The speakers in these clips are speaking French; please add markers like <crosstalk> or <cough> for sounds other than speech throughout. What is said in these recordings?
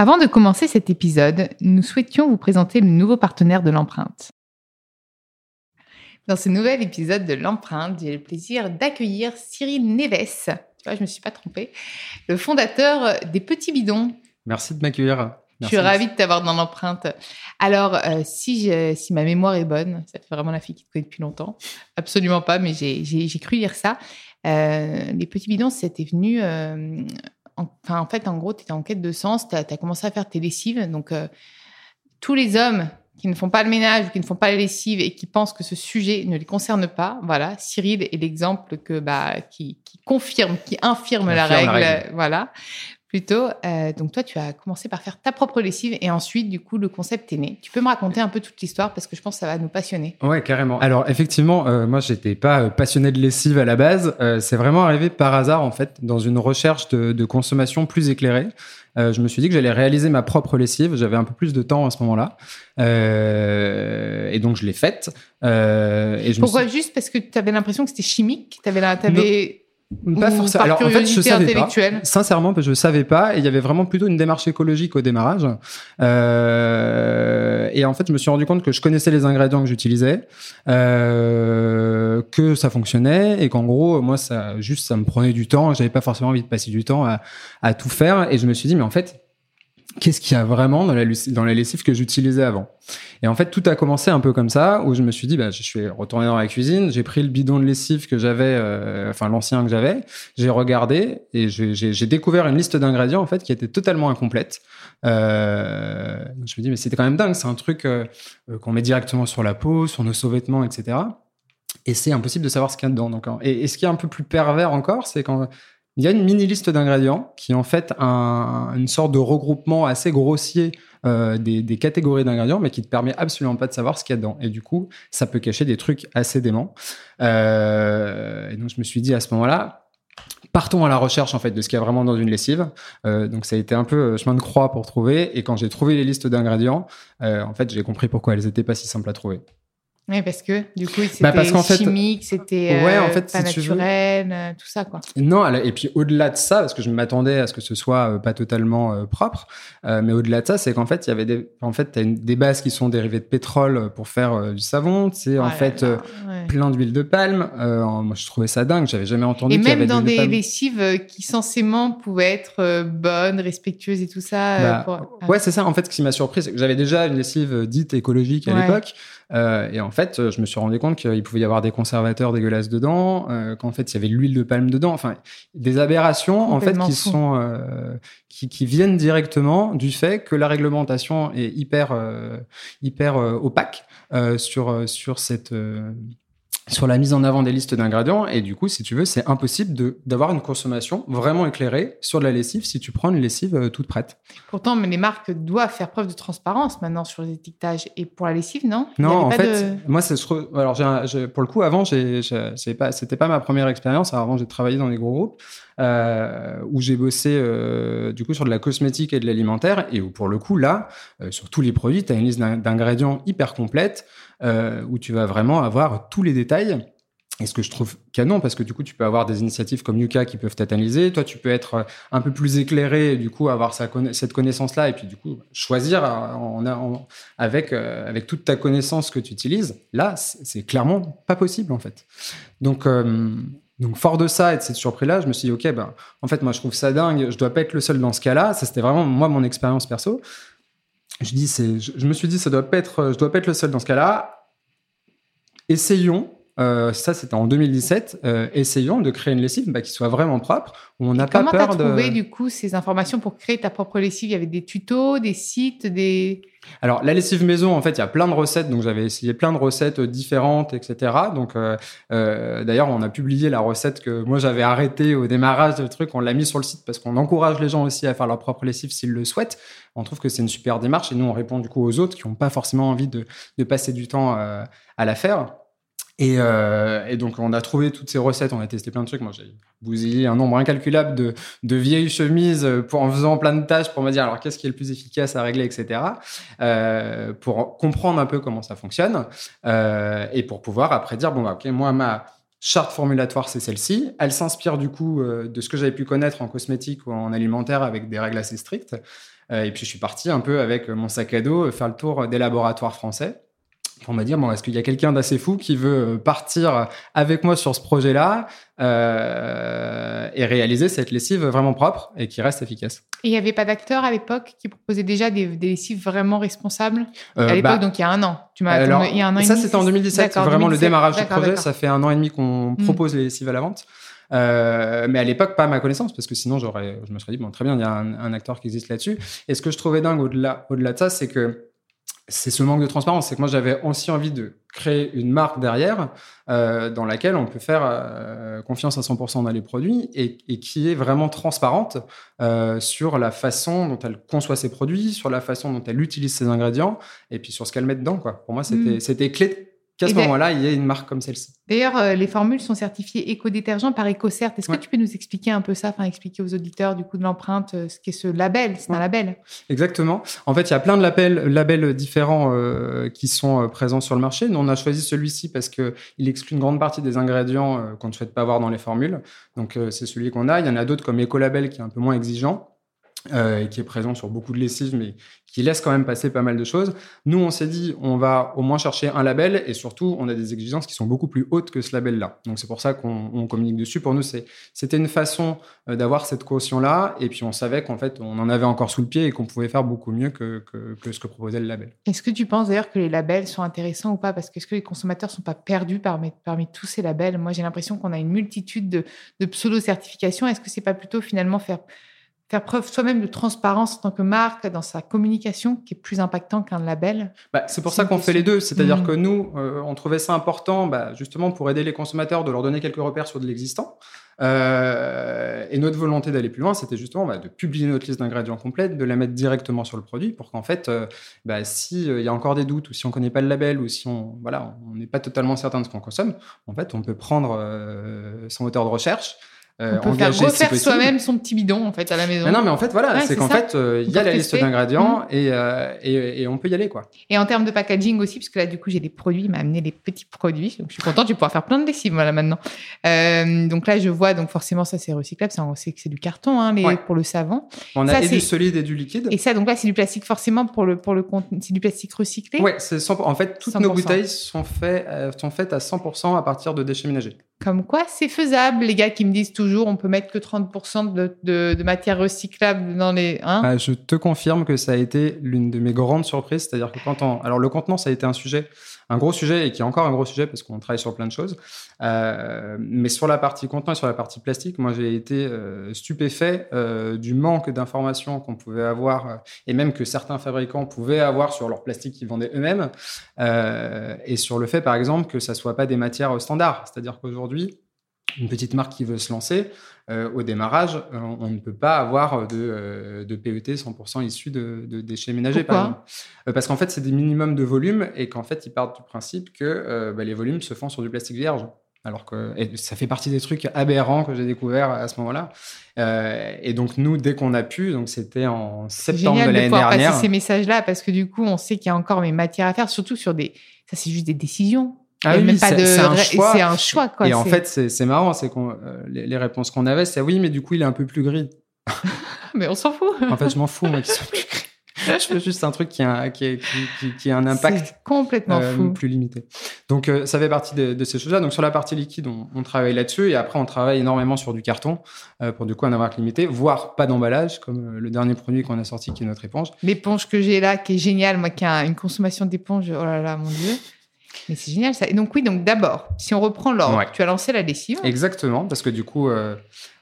Avant de commencer cet épisode, nous souhaitions vous présenter le nouveau partenaire de l'empreinte. Dans ce nouvel épisode de l'empreinte, j'ai le plaisir d'accueillir Cyril Neves. Tu vois, je me suis pas trompée. Le fondateur des Petits Bidons. Merci de m'accueillir. Je suis ravie de t'avoir dans l'empreinte. Alors, euh, si, si ma mémoire est bonne, ça fait vraiment la fille qui te connaît depuis longtemps. Absolument pas, mais j'ai cru lire ça. Euh, les Petits Bidons, c'était venu euh, en, fait, en gros, tu étais en quête de sens, tu as, commencé à faire tes lessives. Donc, euh, tous les hommes qui ne font pas le ménage ou qui ne font pas la lessive et qui pensent que ce sujet ne les concerne pas, voilà, Cyril est l'exemple que, bah, qui, confirme, qui infirme, la, règle, voilà plutôt. Euh, donc toi, tu as commencé par faire ta propre lessive et ensuite, du coup, le concept est né. Tu peux me raconter un peu toute l'histoire parce que je pense que ça va nous passionner. Ouais, carrément. Alors effectivement, euh, moi, j'étais pas euh, passionné de lessive à la base. Euh, c'est vraiment arrivé par hasard en fait, dans une recherche de, de consommation plus éclairée. Euh, je me suis dit que j'allais réaliser ma propre lessive. J'avais un peu plus de temps à ce moment-là, et donc je l'ai faite. et je Pourquoi? juste parce que tu avais l'impression que c'était chimique? T'avais, t'avais pas forcément. Alors en fait, je savais pas. Sincèrement, je savais pas. Et il y avait vraiment plutôt une démarche écologique au démarrage. Euh, et en fait, je me suis rendu compte que je connaissais les ingrédients que j'utilisais, euh, que ça fonctionnait, et qu'en gros, moi, ça juste, ça me prenait du temps. J'avais pas forcément envie de passer du temps à, à tout faire. Et je me suis dit, mais en fait, qu'est-ce qu'il y a vraiment dans la, dans que j'utilisais avant Et en fait, tout a commencé un peu comme ça, où je me suis dit, bah, je suis retourné dans la cuisine, j'ai pris le bidon de lessive que j'avais, euh, enfin l'ancien que j'avais, j'ai regardé et j'ai découvert une liste d'ingrédients en fait qui était totalement incomplète. Euh, je me dis, mais c'était quand même dingue, c'est un truc euh, qu'on met directement sur la peau, sur nos sous-vêtements, etc. Et c'est impossible de savoir ce qu'il y a dedans. Donc, et, et, ce qui est un peu plus pervers encore, c'est quand il y a une mini liste d'ingrédients qui est en fait un, une sorte de regroupement assez grossier euh, des, catégories d'ingrédients, mais qui te permet absolument pas de savoir ce qu'il y a dedans. Et du coup, ça peut cacher des trucs assez déments. Euh, et donc, je me suis dit à ce moment-là, partons à la recherche en fait de ce qu'il y a vraiment dans une lessive. Euh, donc ça a été un peu chemin de croix pour trouver. Et quand j'ai trouvé les listes d'ingrédients, en fait, j'ai compris pourquoi elles étaient pas si simples à trouver. Oui, parce que du coup, c'était bah chimique, c'était ouais, en euh, fait, pas naturel, euh, tout ça, quoi. Non, et puis au-delà de ça, parce que je m'attendais à ce que ce soit euh, pas totalement propre, mais au-delà de ça, c'est qu'en fait, il y avait des, en fait, as des bases qui sont dérivées de pétrole pour faire du savon, tu sais, en fait, plein d'huile de palme. moi, je trouvais ça dingue, j'avais jamais entendu. Et même dans des lessives qui censément pouvaient être bonnes, respectueuses et tout ça. Bah, ouais, c'est ça. En fait, ce qui m'a surpris, c'est que j'avais déjà une lessive dite écologique à l'époque. Euh, et en fait, je me suis rendu compte qu'il pouvait y avoir des conservateurs dégueulasses dedans, euh, qu'en fait il y avait de l'huile de palme dedans. Enfin, des aberrations en fait qui sont euh, qui, qui, viennent directement du fait que la réglementation est hyper hyper opaque sur sur cette sur la mise en avant des listes d'ingrédients. Et du coup, si tu veux, c'est impossible d'avoir une consommation vraiment éclairée sur de la lessive si tu prends une lessive euh, toute prête. Pourtant, mais les marques doivent faire preuve de transparence maintenant sur les étiquetages. Et pour la lessive, non? Non, en fait, moi, c'est alors pour le coup, avant, c'est pas, c'était pas ma première expérience. Avant, j'ai travaillé dans des gros groupes. Euh, où j'ai bossé euh, du coup sur de la cosmétique et de l'alimentaire et où pour le coup là sur tous les produits tu as une liste d'ingrédients hyper complète euh, où tu vas vraiment avoir tous les détails et ce que je trouve canon, parce que du coup, tu peux avoir des initiatives comme Yuka qui peuvent t'analyser. Toi, tu peux être un peu plus éclairé, et du coup, avoir cette connaissance-là, et puis du coup, choisir en, avec, toute ta connaissance que tu utilises. Là, c'est clairement pas possible, en fait. Donc, fort de ça et de cette surprise-là, je me suis dit, OK, ben, en fait, moi, je trouve ça dingue. Je dois pas être le seul dans ce cas-là. Ça, c'était vraiment, moi, mon expérience perso. Je dis, c'est, je, me suis dit, ça doit pas être, je dois pas être le seul dans ce cas-là. Essayons. Euh, ça c'était en 2017, euh, essayons de créer une lessive bah, qui soit vraiment propre, où on n'a pas Comment peur trouvé du coup ces informations pour créer ta propre lessive? Il y avait des tutos, des sites, des... Alors, la lessive maison, en fait, il y a plein de recettes. Donc, j'avais essayé plein de recettes différentes, etc. Donc, euh, euh, d'ailleurs, on a publié la recette que moi j'avais arrêtée au démarrage du truc. On l'a mis sur le site parce qu'on encourage les gens aussi à faire leur propre lessive s'ils le souhaitent. On trouve que c'est une super démarche et nous, on répond du coup aux autres qui n'ont pas forcément envie de, de passer du temps euh, à la faire. Et, euh, et, donc, on a trouvé toutes ces recettes, on a testé plein de trucs. Moi, j'ai bousillé un nombre incalculable de, de, vieilles chemises pour, en faisant plein de tâches pour me dire alors qu'est-ce qui est le plus efficace à régler, etc. Euh, pour comprendre un peu comment ça fonctionne euh, et pour pouvoir après dire bon, bah, ok, moi, ma charte formulatoire, c'est celle-ci. Elle s'inspire du coup euh, de ce que j'avais pu connaître en cosmétique ou en alimentaire avec des règles assez strictes. Euh, et puis, je suis parti un peu avec mon sac à dos faire le tour des laboratoires français pour me dire bon est-ce qu'il y a quelqu'un d'assez fou qui veut partir avec moi sur ce projet-là euh, et réaliser cette lessive vraiment propre et qui reste efficace? Et il n'y avait pas d'acteurs à l'époque qui proposaient déjà des, des lessives vraiment responsables? Euh, À l'époque, bah, donc il y a un an. Tu m'as alors, il y a un an et ça c'était en 2017. Vraiment 2017. le démarrage du projet. Ça fait un an et demi qu'on mmh. propose les lessives à la vente. Euh, mais à l'époque, pas à ma connaissance, parce que sinon, j'aurais, je me serais dit, bon, très bien, il y a un, un acteur qui existe là-dessus. Et ce que je trouvais dingue au-delà, au-delà de ça, c'est que c'est ce manque de transparence. C'est que moi, j'avais aussi envie de créer une marque derrière euh, dans laquelle on peut faire euh, confiance à 100% dans les produits et, et, qui est vraiment transparente euh, sur la façon dont elle conçoit ses produits, sur la façon dont elle utilise ses ingrédients et puis sur ce qu'elle met dedans. Quoi. Pour moi, c'était mmh. c'était clé qu'à ce moment-là, il y ait une marque comme celle-ci. D'ailleurs, euh, les formules sont certifiées éco-détergents par EcoCert. Est-ce que tu peux nous expliquer un peu ça, enfin expliquer aux auditeurs du coup de l'empreinte euh, ce qu'est ce label? C'est ouais. un label. Exactement. En fait, il y a plein de labels, labels différents euh, qui sont présents sur le marché. Nous, on a choisi celui-ci parce que il exclut une grande partie des ingrédients euh, qu'on ne souhaite pas avoir dans les formules. Donc, euh, c'est celui qu'on a. Il y en a d'autres comme Ecolabel qui est un peu moins exigeant. Euh, et qui est présent sur beaucoup de lessives, mais qui laisse quand même passer pas mal de choses. Nous, on s'est dit, on va au moins chercher un label, et surtout, on a des exigences qui sont beaucoup plus hautes que ce label-là. Donc, c'est pour ça qu'on communique dessus. Pour nous, c'était une façon euh, d'avoir cette caution-là, et puis on savait qu'en fait, on en avait encore sous le pied et qu'on pouvait faire beaucoup mieux que, que, ce que proposait le label. Est-ce que tu penses d'ailleurs que les labels sont intéressants ou pas? Parce que est-ce que les consommateurs sont pas perdus parmi, parmi tous ces labels? Moi, j'ai l'impression qu'on a une multitude de, de pseudo-certifications. Est-ce que c'est pas plutôt finalement faire faire preuve soi-même de transparence en tant que marque dans sa communication qui est plus impactant qu'un label? Bah, C'est pour ça qu'on fait les deux. C'est-à-dire mmh. que nous, euh, on trouvait ça important bah, justement pour aider les consommateurs de leur donner quelques repères sur de l'existant. Euh, et notre volonté d'aller plus loin, c'était justement bah, de publier notre liste d'ingrédients complète, de la mettre directement sur le produit pour qu'en fait, euh, bah, s'il euh, y a encore des doutes ou si on connaît pas le label ou si on voilà, on n'est pas totalement certain de ce qu'on consomme, en fait, on peut prendre son moteur de recherche, euh, on peut faire refaire si soi-même son petit bidon en fait à la maison. Mais non, mais en fait voilà, ouais, c'est qu'en fait euh, il y a la liste d'ingrédients mmh. et, euh, et, et, on peut y aller quoi. Et en termes de packaging aussi, parce que là du coup j'ai des produits, il m'a amené des petits produits, donc je suis contente, je vais pouvoir faire plein de lessives voilà maintenant. Euh, donc là je vois donc forcément ça c'est recyclable, ça on sait que c'est du carton hein, les, ouais. pour le savon. On a ça, et du solide et du liquide. Et ça donc là c'est du plastique forcément pour le pour le c'est du plastique recyclé? Ouais, c'est en fait toutes 100%. nos bouteilles sont faites sont faites à 100% à partir de déchets ménagers. Comme quoi, c'est faisable. Les gars qui me disent toujours, on peut mettre que 30% de, de, de, matière recyclable dans les. Hein ah, je te confirme que ça a été l'une de mes grandes surprises. C'est-à-dire que quand on. Alors, le contenant, ça a été un sujet, un gros sujet et qui est encore un gros sujet parce qu'on travaille sur plein de choses. Euh, mais sur la partie contenant et sur la partie plastique, moi, j'ai été euh, stupéfait euh, du manque d'informations qu'on pouvait avoir et même que certains fabricants pouvaient avoir sur leur plastique qu'ils vendaient eux-mêmes et sur le fait, par exemple, que ça soit pas des matières standards. C'est-à-dire qu'aujourd'hui, une petite marque qui veut se lancer, euh, au démarrage, euh, on ne peut pas avoir de, euh, de PET 100% issus de, de, déchets ménagers, Pourquoi par exemple. Parce qu'en fait, c'est des minimums de volume et qu'en fait, ils partent du principe que bah, les volumes se font sur du plastique vierge. Alors que ça fait partie des trucs aberrants que j'ai découvert à ce moment-là. Euh, et donc nous, dès qu'on a pu, donc c'était en septembre de l'année de dernière. passer ces messages-là parce que du coup, on sait qu'il y a encore mes matières à faire, surtout sur des. Ça, c'est juste des décisions. Ah oui, c'est un choix. C'est un choix, quoi. Et en fait, c'est marrant, c'est qu'on euh, les, les, réponses qu'on avait, c'est oui, mais du coup, il est un peu plus gris. <laughs> mais on s'en fout. en fait, je m'en fous, moi, qu'ils soient plus gris. je veux juste un truc qui a, qui, qui, qui, qui a un impact complètement euh, fou. plus limité. Donc, euh, ça fait partie de, de ces choses-là. Donc, sur la partie liquide, on, on travaille là-dessus. Et après, on travaille énormément sur du carton euh, pour du coup un impact limité, voire pas d'emballage, comme le dernier produit qu'on a sorti qui est notre éponge. L'éponge que j'ai là, qui est géniale, moi qui a une consommation d'éponge, oh là là, mon Dieu. Mais c'est génial ça. Et donc oui, donc d'abord, si on reprend l'ordre, tu as lancé la lessive. Exactement, parce que du coup, euh,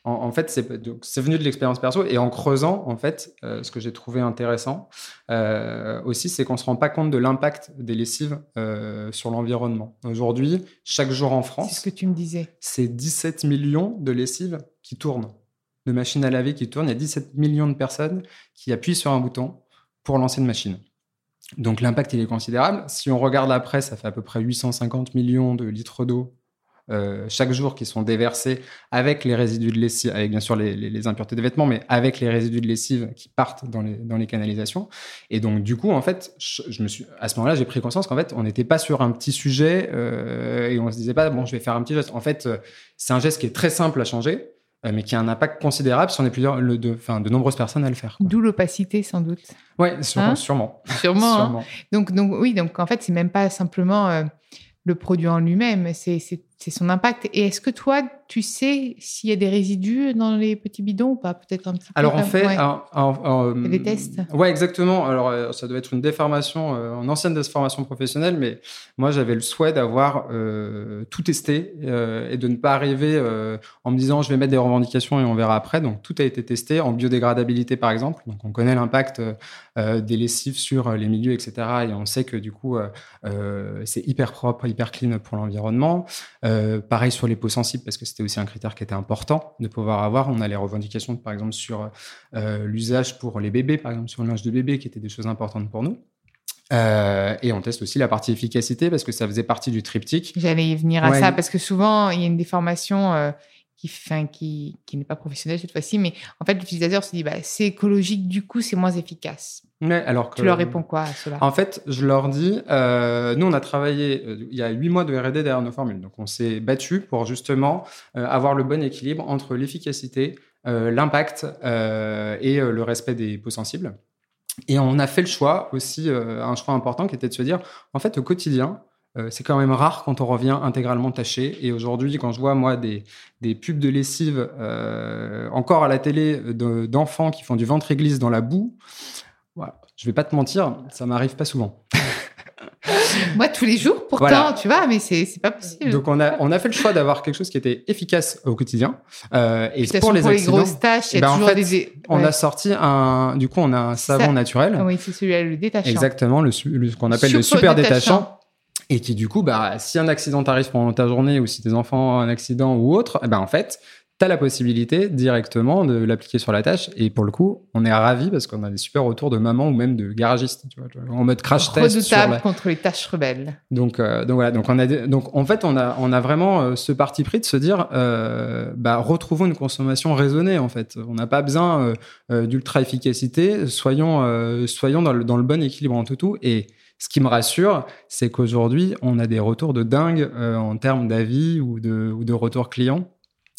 en, fait, c'est venu de l'expérience perso. Et en creusant, en fait, euh, ce que j'ai trouvé intéressant euh, aussi, c'est qu'on ne se rend pas compte de l'impact des lessives sur l'environnement. Aujourd'hui, chaque jour en France, c'est ce que tu me disais. C'est 17 millions de lessives qui tournent, de machines à laver qui tournent. Il y a 17 millions de personnes qui appuient sur un bouton pour lancer une machine. Donc l'impact, il est considérable. Si on regarde la presse, ça fait à peu près 850 millions de litres d'eau euh, chaque jour qui sont déversés avec les résidus de lessive, avec bien sûr les, impuretés de vêtements, mais avec les résidus de lessive qui partent dans les, canalisations. Et donc du coup, en fait, je, me suis, à ce moment-là, j'ai pris conscience qu'en fait, on n'était pas sur un petit sujet euh, et on se disait pas, bon, je vais faire un petit geste. En fait, euh, c'est un geste qui est très simple à changer mais qui a un impact considérable si on est plusieurs, de, de nombreuses personnes à le faire. D'où l'opacité, sans doute. Oui, hein sûrement. Sûrement. <laughs> sûrement. Hein. Donc, donc, oui, donc en fait, c'est même pas simplement euh, le produit en lui-même, c'est son impact. Et est-ce que toi, tu sais s'il y a des résidus dans les petits bidons ou pas? Peut-être un petit peu. Alors, on fait des tests. Ouais, exactement. Alors, euh, ça doit être une déformation, euh, une ancienne déformation professionnelle, mais moi, j'avais le souhait d'avoir euh, tout testé et de ne pas arriver en me disant je vais mettre des revendications et on verra après. Donc, tout a été testé en biodégradabilité, par exemple. Donc, on connaît l'impact des lessives sur les milieux, etc. Et on sait que du coup, c'est hyper propre, hyper clean pour l'environnement. Pareil sur les peaux sensibles, parce que c'était aussi un critère qui était important de pouvoir avoir. On a les revendications, par exemple, sur euh, l'usage pour les bébés, par exemple, sur le linge de bébé, qui étaient des choses importantes pour nous. Euh, et on teste aussi la partie efficacité parce que ça faisait partie du triptyque. J'allais y venir à ça parce que souvent il y a une déformation euh, qui, qui, qui n'est pas professionnelle cette fois-ci, mais en fait l'utilisateur se dit bah, c'est écologique, du coup c'est moins efficace. Ouais, alors que, tu leur réponds quoi à cela? En fait, je leur dis, euh, nous on a travaillé, euh, il y a huit mois de R&D derrière nos formules, donc on s'est battu pour justement euh, avoir le bon équilibre entre l'efficacité, l'impact et le respect des peaux sensibles. Et on a fait le choix aussi, un choix important qui était de se dire, en fait au quotidien, c'est quand même rare quand on revient intégralement taché. Et aujourd'hui, quand je vois moi des, des pubs de lessive encore à la télé d'enfants qui font du ventre église dans la boue, je vais pas te mentir, ça m'arrive pas souvent. <laughs> Moi, tous les jours, pourtant, tu vois, mais c'est pas possible. Donc, on a, on a fait le choix d'avoir quelque chose qui était efficace au quotidien. Euh, et pour les, pour les grosses tâches, il y a ben, toujours des. On a sorti un. Du coup, on a un savon naturel. Oui, c'est celui-là, le détachant. Exactement, le, ce qu'on appelle le super détachant. Et qui, du coup, bah, si un accident t'arrive pendant ta journée ou si tes enfants ont un accident ou autre, eh ben, en fait, tu as la possibilité directement de l'appliquer sur la tâche. Et pour le coup, on est ravis parce qu'on a des super retours de maman ou même de garagistes, tu vois, en mode crash test. Redoutable contre les tâches rebelles. Donc, euh, donc voilà. Donc on a, donc en fait, on a, on a vraiment euh, ce parti pris de se dire, euh, bah, retrouvons une consommation raisonnée. En fait, on n'a pas besoin d'ultra efficacité. Soyons, soyons dans le, dans le bon équilibre entre tout. Et ce qui me rassure, c'est qu'aujourd'hui, on a des retours de dingue en termes d'avis ou de, ou de retours clients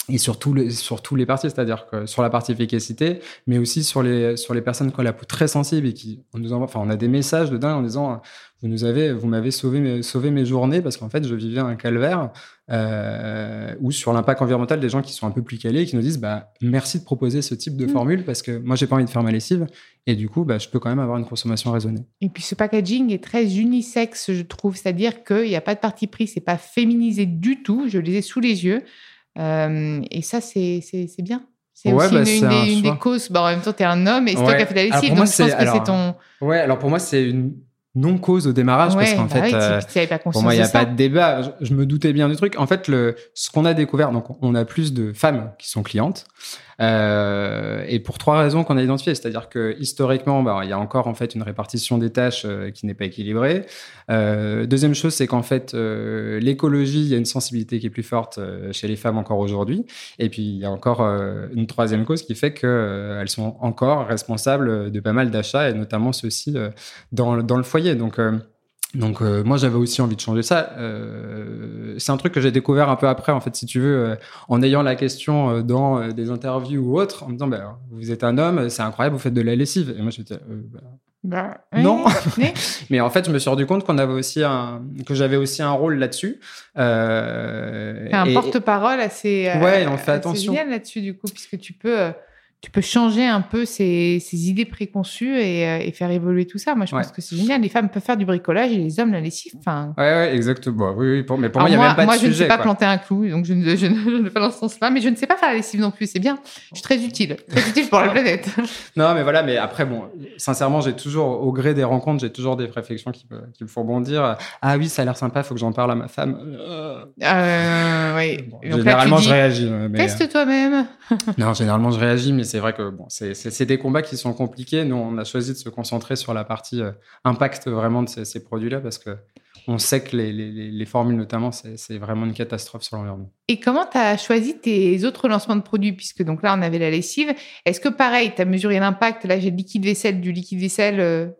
et sur, sur tous les parties, c'est-à-dire que sur la partie efficacité, mais aussi sur les, sur les personnes qui ont la peau très sensible et qui on nous envoie, enfin, on a des messages de dingue en disant vous nous avez, vous m'avez sauvé mes, sauvé mes journées parce qu'en fait, je vivais un calvaire, euh, ou sur l'impact environnemental des gens qui sont un peu plus calés et qui nous disent bah, merci de proposer ce type de mmh. formule parce que moi, j'ai pas envie de faire ma lessive et du coup, bah, je peux quand même avoir une consommation raisonnée. Et puis, ce packaging est très unisexe, je trouve, c'est-à-dire qu'il n'y a pas de parti pris, c'est pas féminisé du tout, je les ai sous les yeux. Euh, et ça, c'est bien. C'est aussi bah, une, des, causes. Bah, en même temps, tu es un homme et c'est toi qui as fait la lessive, donc je pense que c'est ton. Ouais, alors pour moi, c'est une non-cause au démarrage parce qu'en bah fait, euh, pour moi, il n'y a pas de débat. Je, me doutais bien du truc. En fait, le, ce qu'on a découvert, donc on a plus de femmes qui sont clientes. Euh, et pour trois raisons qu'on a identifiées, c'est-à-dire que historiquement, bah, il y a encore en fait une répartition des tâches euh, qui n'est pas équilibrée. Deuxième chose, c'est qu'en fait l'écologie, il y a une sensibilité qui est plus forte chez les femmes encore aujourd'hui. Et puis il y a encore une troisième cause qui fait qu'elles sont encore responsables de pas mal d'achats et notamment ceux-ci dans, dans le foyer. Donc donc euh, moi j'avais aussi envie de changer ça. Euh, c'est un truc que j'ai découvert un peu après en fait si tu veux euh, en ayant la question euh, dans des interviews ou autres en me disant bah, vous êtes un homme c'est incroyable vous faites de la lessive et moi je me disais bah, bah, non <laughs> mais en fait je me suis rendu compte qu'on avait aussi un que j'avais aussi un rôle là-dessus. un porte-parole assez ouais on fait attention là-dessus du coup puisque tu peux tu peux changer un peu ces, ces idées préconçues et, euh, et, faire évoluer tout ça. Moi, je Ouais. pense que c'est génial. Les femmes peuvent faire du bricolage et les hommes la lessive. Enfin, Ouais, ouais, exactement. Oui, oui, pour, mais pour alors moi, il n'y a même pas moi, de je ne sujet. sais pas quoi. planter un clou, donc je ne, je ne, vais pas dans ce sens-là. Mais je ne sais pas faire la lessive non plus. C'est bien. Je suis très utile. Très utile pour la planète. <laughs> Non, mais voilà, mais après, bon, sincèrement, j'ai toujours, au gré des rencontres, j'ai toujours des réflexions qui, me- qui me font bondir. Ah oui, ça a l'air sympa, faut que j'en parle à ma femme. Euh, Euh, oui. bon, Donc là, généralement, je dis, réagis. euh, Mais, Teste toi-même. <laughs> Non, généralement, je réagis, mais c'est vrai que bon, c'est- des combats qui sont compliqués. Nous, on a choisi de se concentrer sur la partie euh, impact vraiment de ces, produits-là parce que on sait que les, les- les- les formules, notamment, c'est vraiment une catastrophe sur l'environnement. Et comment tu as choisi tes autres lancements de produits? Puisque donc là, on avait la lessive. Est-ce que pareil, tu as mesuré l'impact? Là, j'ai le liquide vaisselle, du liquide vaisselle.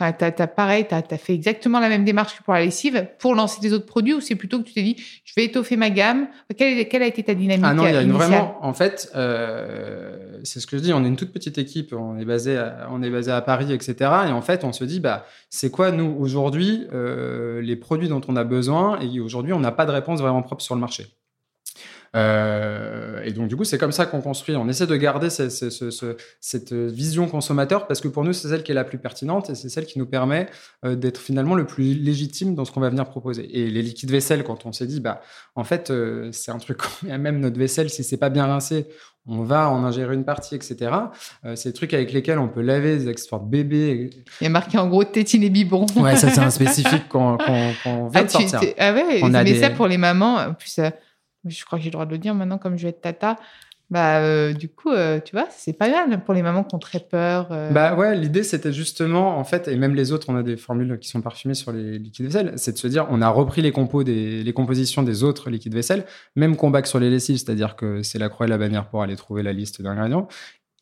Euh, Enfin, t'as, t'as pareil, t'as, as fait exactement la même démarche que pour la lessive pour lancer des autres produits ou c'est plutôt que tu t'es dit, je vais étoffer ma gamme. Quelle, quelle a été ta dynamique Ah non, il y a une initiale vraiment. En fait, euh, c'est ce que je dis. On est une toute petite équipe. On est basé, à, on est basé à Paris, etc. Et en fait, on se dit, bah, c'est quoi nous aujourd'hui euh, les produits dont on a besoin Et aujourd'hui, on n'a pas de réponse vraiment propre sur le marché. Euh, et donc du coup, c'est comme ça qu'on construit. On essaie de garder ce- ce- ce- ce- cette vision consommateur parce que pour nous, c'est celle qui est la plus pertinente et c'est celle qui nous permet euh, d'être finalement le plus légitime dans ce qu'on va venir proposer. Et les liquides vaisselle, quand on s'est dit, bah, en fait, euh, c'est un truc, même notre vaisselle, si c'est pas bien rincé, on va en ingérer une partie, etc. Euh, c'est des trucs avec lesquels on peut laver des exports bébés. Il y a marqué en gros tétine et biberon. Ouais, ça c'est un <laughs> spécifique qu'on qu'on vient Ah, de sortir. ah ouais, On a mais des- ça pour les mamans. En plus, je crois que j'ai le droit de le dire maintenant, comme je vais être tata. Bah, euh, du coup, euh, tu vois, c'est pas mal pour les mamans qui ont très peur. euh. Bah ouais, l'idée c'était justement, en fait, et même les autres, on a des formules qui sont parfumées sur les liquides vaisselle, c'est de se dire, on a repris les compos des, les compositions des autres liquides vaisselle, même combat que sur les lessives, c'est-à-dire que c'est la croix et la bannière pour aller trouver la liste d'ingrédients.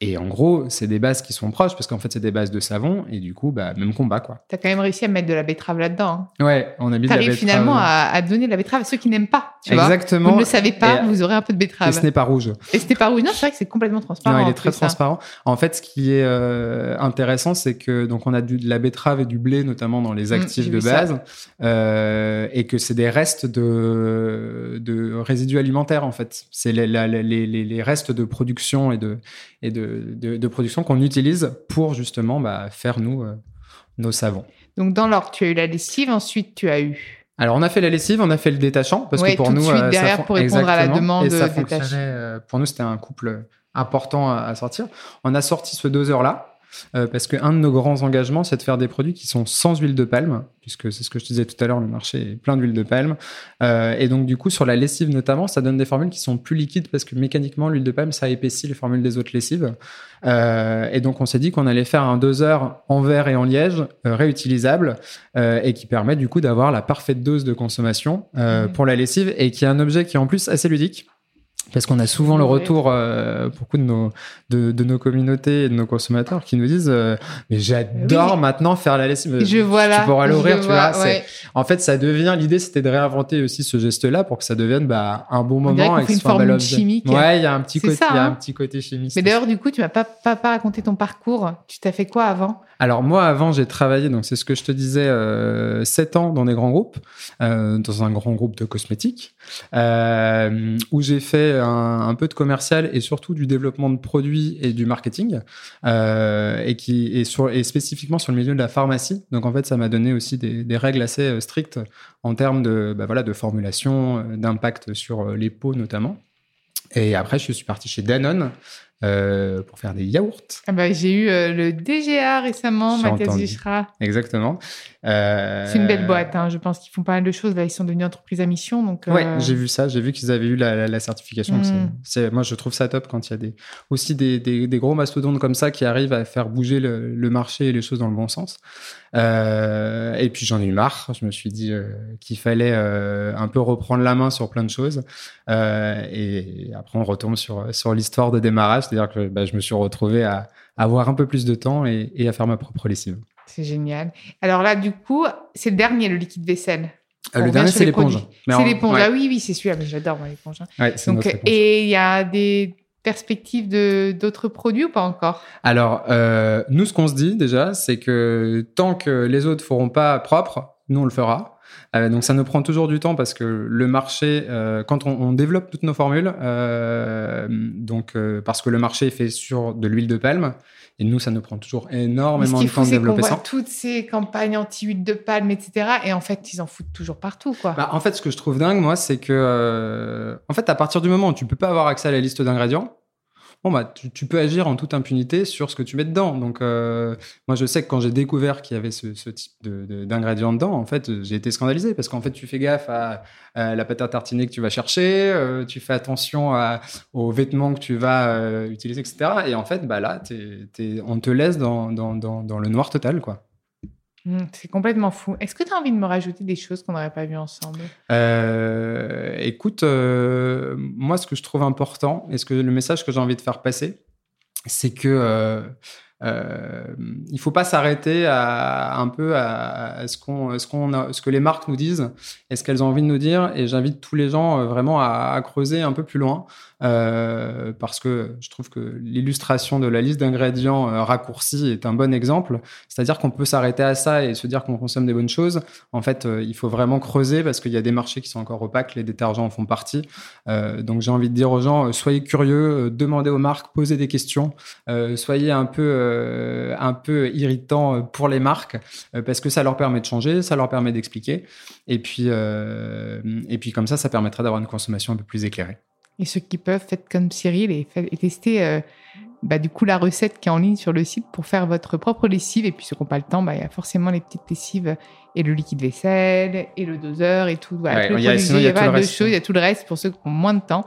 Et en gros, c'est des bases qui sont proches, parce qu'en fait, c'est des bases de savon, et du coup, bah, même combat, quoi. T'as quand même réussi à mettre de la betterave là-dedans. hein. Ouais, on a mis de la betterave. finalement à, à donner de la betterave à ceux qui n'aiment pas. Tu vois Exactement. Vous ne le savez pas, Et- vous aurez un peu de Et betterave. ce n'est pas rouge. Et c'était pas rouge. Non, c'est vrai que c'est complètement transparent. Non, il est très hein. transparent. En fait, ce qui est euh, intéressant, c'est que donc on a du, de la betterave et du blé, notamment dans les Mm, actifs de base, euh, et que c'est des restes de, de résidus alimentaires en fait. C'est les, les, les restes de production et de et de, de, de production qu'on utilise pour justement bah, faire nous euh, nos savons. Donc dans l'ordre, tu as eu la lessive, ensuite tu as eu. Alors, on a fait la lessive, on a fait le détachant, parce Ouais, que pour tout de nous, suite euh, ça derrière pour répondre à la demande et ça fonctionnait. euh, Pour nous, c'était un couple important à, à sortir. On a sorti ce doseur-là. Euh, parce qu'un de nos grands engagements, c'est de faire des produits qui sont sans huile de palme, puisque c'est ce que je te disais tout à l'heure, le marché est plein d'huile de palme. Euh, et donc, du coup, sur la lessive notamment, ça donne des formules qui sont plus liquides, parce que mécaniquement, l'huile de palme, ça épaissit les formules des autres lessives. Euh, et donc, on s'est dit qu'on allait faire un doseur en verre et en liège, réutilisable, et qui permet du coup d'avoir la parfaite dose de consommation Mhm. pour la lessive, et qui est un objet qui est en plus assez ludique. Parce qu'on a souvent le retour, euh, beaucoup de nos, de, de nos communautés et de nos consommateurs qui nous disent euh, Mais j'adore Oui. maintenant faire la lessive. Je vois là. Tu pourras l'ouvrir, tu vois, ouais. En fait, ça devient. L'idée, c'était de réinventer aussi ce geste-là pour que ça devienne bah, un bon On moment qu'on et que une soit un bel formule objet. chimique. Ouais, il y a un petit côté, ça, il y a hein. un petit côté chimiste. Mais d'ailleurs, du coup, tu m'as pas, pas, pas raconté ton parcours. Tu t'as fait quoi avant? Alors moi, avant, j'ai travaillé, donc c'est ce que je te disais, euh, 7 ans dans des grands groupes, euh, dans un grand groupe de cosmétiques, euh, où j'ai fait un, un peu de commercial et surtout du développement de produits et du marketing, euh, et qui est sur et spécifiquement sur le milieu de la pharmacie. Donc en fait, ça m'a donné aussi des, règles assez euh, strictes en termes de, bah, voilà, de formulation, euh, d'impact sur les peaux notamment. Et après, je suis parti chez Danone euh, pour faire des yaourts. ah bah, J'ai eu euh, le DGA récemment, Mathias. Gichra. Exactement. Euh, C'est une belle boîte. hein. Je pense qu'ils font pas mal de choses. Là, ils sont devenus entreprise à mission. Donc, Ouais, j'ai vu ça. J'ai vu qu'ils avaient eu la, la- la certification. Mm. C'est, moi, je trouve ça top quand il y a des, aussi des, des, des gros mastodontes comme ça qui arrivent à faire bouger le, le marché et les choses dans le bon sens. Et puis, j'en ai eu marre. Je me suis dit qu'il fallait un peu reprendre la main sur plein de choses. Et après, on retombe sur, sur l'histoire de démarrage. C'est-à-dire que bah, je me suis retrouvé à, à avoir un peu plus de temps et, et à faire ma propre lessive. C'est génial. Alors là, du coup, c'est le dernier, le liquide vaisselle. Euh, le dernier, c'est l'éponge. C'est l'éponge. ouais. Ah oui, oui, c'est celui-là. Mais j'adore, moi, l'éponge. hein. Ouais, c'est Donc, notre éponge. et il y a des perspectives de d'autres produits ou pas encore? Alors, euh, nous, ce qu'on se dit déjà, c'est que tant que les autres feront pas propre, nous on le fera. Euh, donc ça nous prend toujours du temps parce que le marché, euh, quand on, on, développe toutes nos formules, euh, donc parce que le marché est fait sur de l'huile de palme, et nous ça nous prend toujours énormément de temps de développer ça. Toutes ces campagnes anti-huile de palme, etc. Et en fait, ils en foutent toujours partout, quoi. Bah, en fait, ce que je trouve dingue, moi, c'est que, en fait, à partir du moment où tu peux pas avoir accès à la liste d'ingrédients, bon bah tu, peux agir en toute impunité sur ce que tu mets dedans. Donc euh, moi je sais que quand j'ai découvert qu'il y avait ce, type d'ingrédients dedans, en fait j'ai été scandalisé parce qu'en fait tu fais gaffe à, la pâte à tartiner que tu vas chercher, euh, tu fais attention aux vêtements que tu vas euh, utiliser, etc. Et en fait bah là on te laisse dans le noir total quoi. Mmh, c'est complètement fou. Est-ce que tu as envie de me rajouter des choses qu'on n'aurait pas vues ensemble? Euh, Écoute, euh, moi, ce que je trouve important et ce que le message que j'ai envie de faire passer, c'est que euh, euh, il faut pas s'arrêter un peu à, ce qu'on ce qu'on ce que les marques nous disent et ce qu'elles ont envie de nous dire et j'invite tous les gens vraiment à, creuser un peu plus loin euh, parce que je trouve que l'illustration de la liste d'ingrédients euh, raccourcis est un bon exemple. C'est-à-dire qu'on peut s'arrêter à ça et se dire qu'on consomme des bonnes choses. En fait, euh, il faut vraiment creuser parce qu'il y a des marchés qui sont encore opaques, les détergents en font partie. donc j'ai envie de dire aux gens, soyez curieux, demandez aux marques, posez des questions, soyez un peu, un peu irritant pour les marques parce que ça leur permet de changer, ça leur permet d'expliquer. Et puis, et puis comme ça, ça permettrait d'avoir une consommation un peu plus éclairée. Et ceux qui peuvent, faites comme Cyril et, testez euh, bah, du coup la recette qui est en ligne sur le site pour faire votre propre lessive. Et puis ceux qui n'ont pas le temps, bah, il y a forcément les petites lessives et le liquide vaisselle et le doseur et tout. il y a, il y a, pas de choses, il y a tout le reste pour ceux qui ont moins de temps.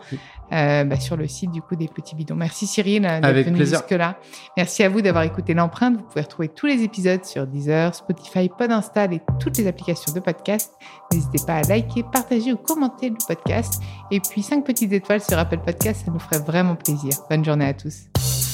Euh, bah, sur le site du coup des petits bidons. Merci Cyril d'être venu jusque-là. Merci à vous d'avoir écouté l'empreinte. Vous pouvez retrouver tous les épisodes sur Deezer, Spotify, Podinstall et toutes les applications de podcast. N'hésitez pas à liker, partager ou commenter le podcast. Et puis cinq petites étoiles sur Apple Podcast, ça nous ferait vraiment plaisir. Bonne journée à tous.